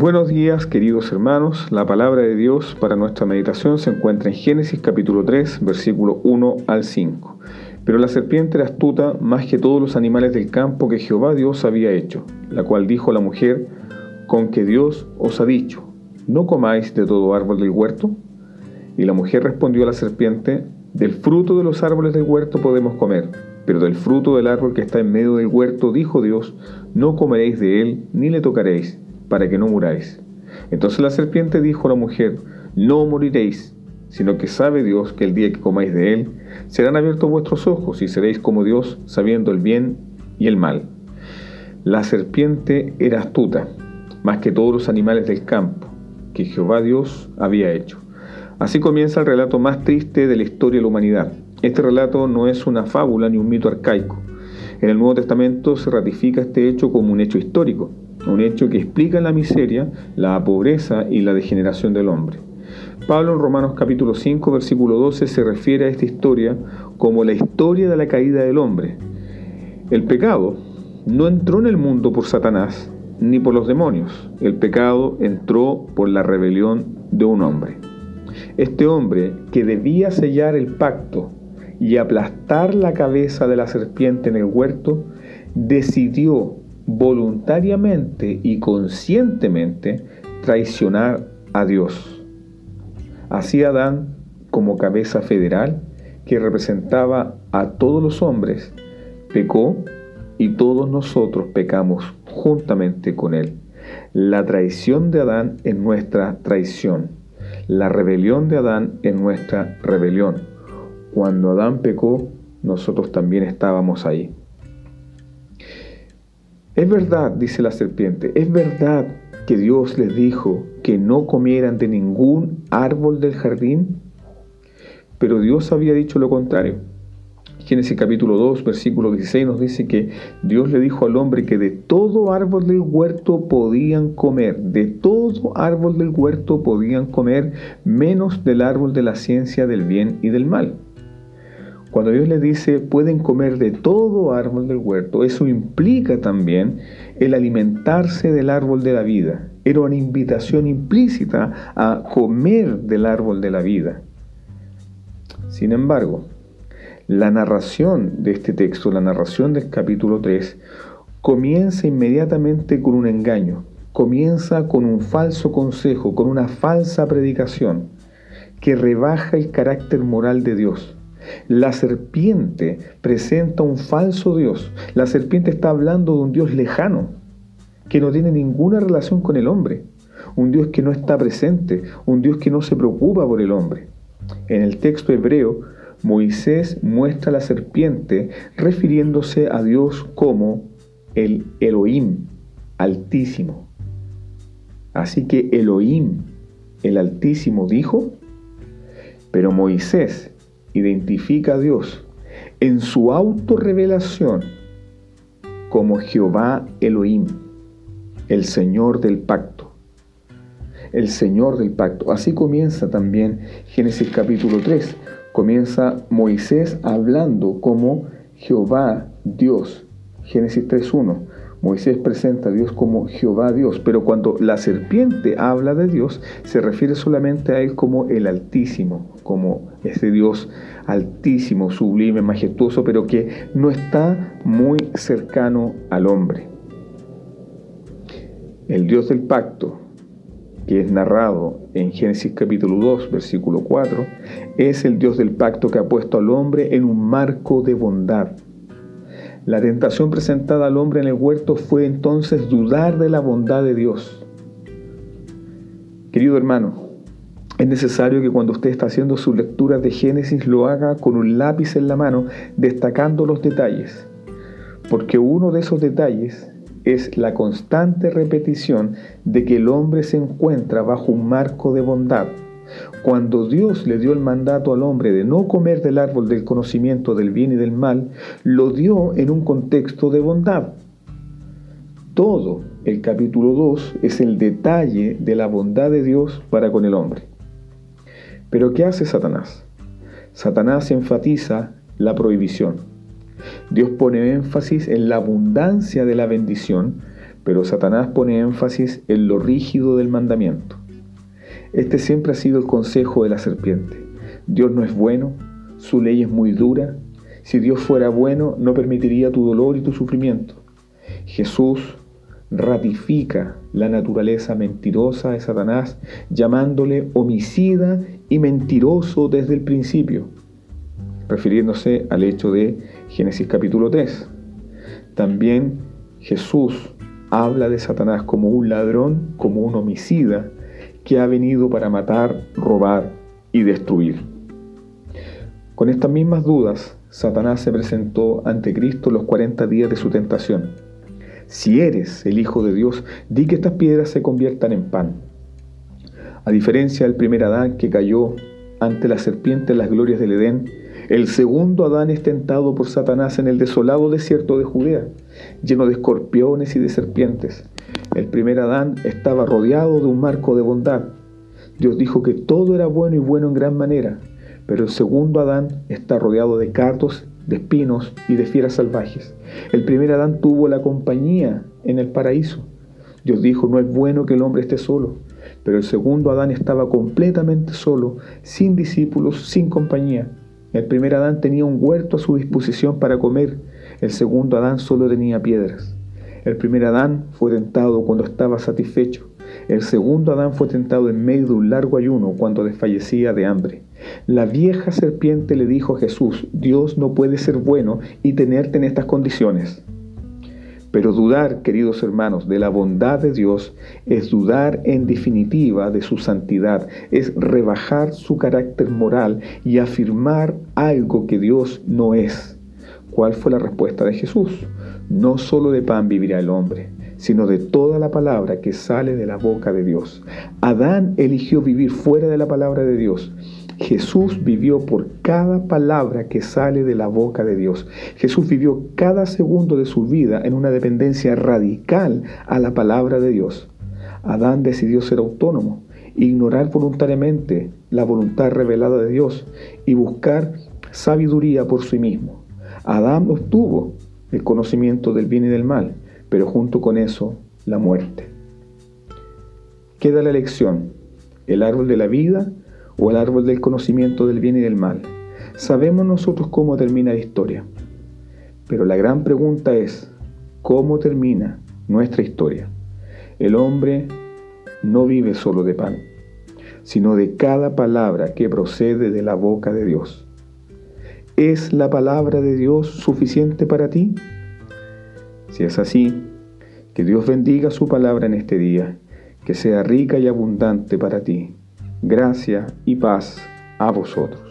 Buenos días queridos hermanos, la palabra de Dios para nuestra meditación se encuentra en Génesis capítulo 3, versículo 1 al 5. Pero la serpiente era astuta más que todos los animales del campo que Jehová Dios había hecho, la cual dijo la mujer, con que Dios os ha dicho, ¿no comáis de todo árbol del huerto? Y la mujer respondió a la serpiente, del fruto de los árboles del huerto podemos comer, pero del fruto del árbol que está en medio del huerto, dijo Dios, no comeréis de él, ni le tocaréis para que no muráis. Entonces la serpiente dijo a la mujer, no moriréis, sino que sabe Dios que el día que comáis de él, serán abiertos vuestros ojos y seréis como Dios, sabiendo el bien y el mal. La serpiente era astuta, más que todos los animales del campo, que Jehová Dios había hecho. Así comienza el relato más triste de la historia de la humanidad. Este relato no es una fábula ni un mito arcaico. En el Nuevo Testamento se ratifica este hecho como un hecho histórico un hecho que explica la miseria, la pobreza y la degeneración del hombre. Pablo en Romanos capítulo 5 versículo 12 se refiere a esta historia como la historia de la caída del hombre. El pecado no entró en el mundo por Satanás ni por los demonios. El pecado entró por la rebelión de un hombre. Este hombre que debía sellar el pacto y aplastar la cabeza de la serpiente en el huerto, decidió voluntariamente y conscientemente traicionar a Dios. Así Adán, como cabeza federal que representaba a todos los hombres, pecó y todos nosotros pecamos juntamente con él. La traición de Adán es nuestra traición. La rebelión de Adán es nuestra rebelión. Cuando Adán pecó, nosotros también estábamos ahí. Es verdad, dice la serpiente, es verdad que Dios les dijo que no comieran de ningún árbol del jardín, pero Dios había dicho lo contrario. Génesis capítulo 2, versículo 16 nos dice que Dios le dijo al hombre que de todo árbol del huerto podían comer, de todo árbol del huerto podían comer, menos del árbol de la ciencia del bien y del mal. Cuando Dios les dice pueden comer de todo árbol del huerto, eso implica también el alimentarse del árbol de la vida. Era una invitación implícita a comer del árbol de la vida. Sin embargo, la narración de este texto, la narración del capítulo 3, comienza inmediatamente con un engaño, comienza con un falso consejo, con una falsa predicación que rebaja el carácter moral de Dios la serpiente presenta un falso Dios. La serpiente está hablando de un Dios lejano, que no tiene ninguna relación con el hombre. Un Dios que no está presente, un Dios que no se preocupa por el hombre. En el texto hebreo, Moisés muestra a la serpiente refiriéndose a Dios como el Elohim, altísimo. Así que Elohim, el altísimo, dijo, pero Moisés identifica a Dios en su autorrevelación como Jehová Elohim, el Señor del pacto. El Señor del pacto. Así comienza también Génesis capítulo 3. Comienza Moisés hablando como Jehová Dios. Génesis 3.1. Moisés presenta a Dios como Jehová Dios, pero cuando la serpiente habla de Dios, se refiere solamente a Él como el Altísimo, como ese Dios altísimo, sublime, majestuoso, pero que no está muy cercano al hombre. El Dios del pacto, que es narrado en Génesis capítulo 2, versículo 4, es el Dios del pacto que ha puesto al hombre en un marco de bondad la tentación presentada al hombre en el huerto fue entonces dudar de la bondad de Dios. Querido hermano, es necesario que cuando usted está haciendo su lectura de Génesis lo haga con un lápiz en la mano, destacando los detalles, porque uno de esos detalles es la constante repetición de que el hombre se encuentra bajo un marco de bondad cuando Dios le dio el mandato al hombre de no comer del árbol del conocimiento del bien y del mal, lo dio en un contexto de bondad. Todo el capítulo 2 es el detalle de la bondad de Dios para con el hombre. Pero ¿qué hace Satanás? Satanás enfatiza la prohibición. Dios pone énfasis en la abundancia de la bendición, pero Satanás pone énfasis en lo rígido del mandamiento. Este siempre ha sido el consejo de la serpiente. Dios no es bueno, su ley es muy dura. Si Dios fuera bueno, no permitiría tu dolor y tu sufrimiento. Jesús ratifica la naturaleza mentirosa de Satanás, llamándole homicida y mentiroso desde el principio, refiriéndose al hecho de Génesis capítulo 3. También Jesús habla de Satanás como un ladrón, como un homicida, que ha venido para matar, robar y destruir. Con estas mismas dudas, Satanás se presentó ante Cristo los 40 días de su tentación. Si eres el Hijo de Dios, di que estas piedras se conviertan en pan. A diferencia del primer Adán que cayó ante la serpiente en las glorias del Edén, el segundo Adán es tentado por Satanás en el desolado desierto de Judea, lleno de escorpiones y de serpientes. El primer Adán estaba rodeado de un marco de bondad. Dios dijo que todo era bueno y bueno en gran manera, pero el segundo Adán está rodeado de cardos, de espinos y de fieras salvajes. El primer Adán tuvo la compañía en el paraíso. Dios dijo, no es bueno que el hombre esté solo. Pero el segundo Adán estaba completamente solo, sin discípulos, sin compañía. El primer Adán tenía un huerto a su disposición para comer, el segundo Adán solo tenía piedras. El primer Adán fue tentado cuando estaba satisfecho. El segundo Adán fue tentado en medio de un largo ayuno cuando desfallecía de hambre. La vieja serpiente le dijo a Jesús, Dios no puede ser bueno y tenerte en estas condiciones. Pero dudar, queridos hermanos, de la bondad de Dios es dudar en definitiva de su santidad, es rebajar su carácter moral y afirmar algo que Dios no es. ¿Cuál fue la respuesta de Jesús? No solo de pan vivirá el hombre, sino de toda la palabra que sale de la boca de Dios. Adán eligió vivir fuera de la palabra de Dios Jesús vivió por cada palabra que sale de la boca de Dios. Jesús vivió cada segundo de su vida en una dependencia radical a la palabra de Dios. Adán decidió ser autónomo, ignorar voluntariamente la voluntad revelada de Dios y buscar sabiduría por sí mismo. Adán obtuvo el conocimiento del bien y del mal, pero junto con eso la muerte. Queda la elección, el árbol de la vida o el árbol del conocimiento del bien y del mal. Sabemos nosotros cómo termina la historia, pero la gran pregunta es, ¿cómo termina nuestra historia? El hombre no vive solo de pan, sino de cada palabra que procede de la boca de Dios. ¿Es la palabra de Dios suficiente para ti? Si es así, que Dios bendiga su palabra en este día, que sea rica y abundante para ti gracia y paz a vosotros.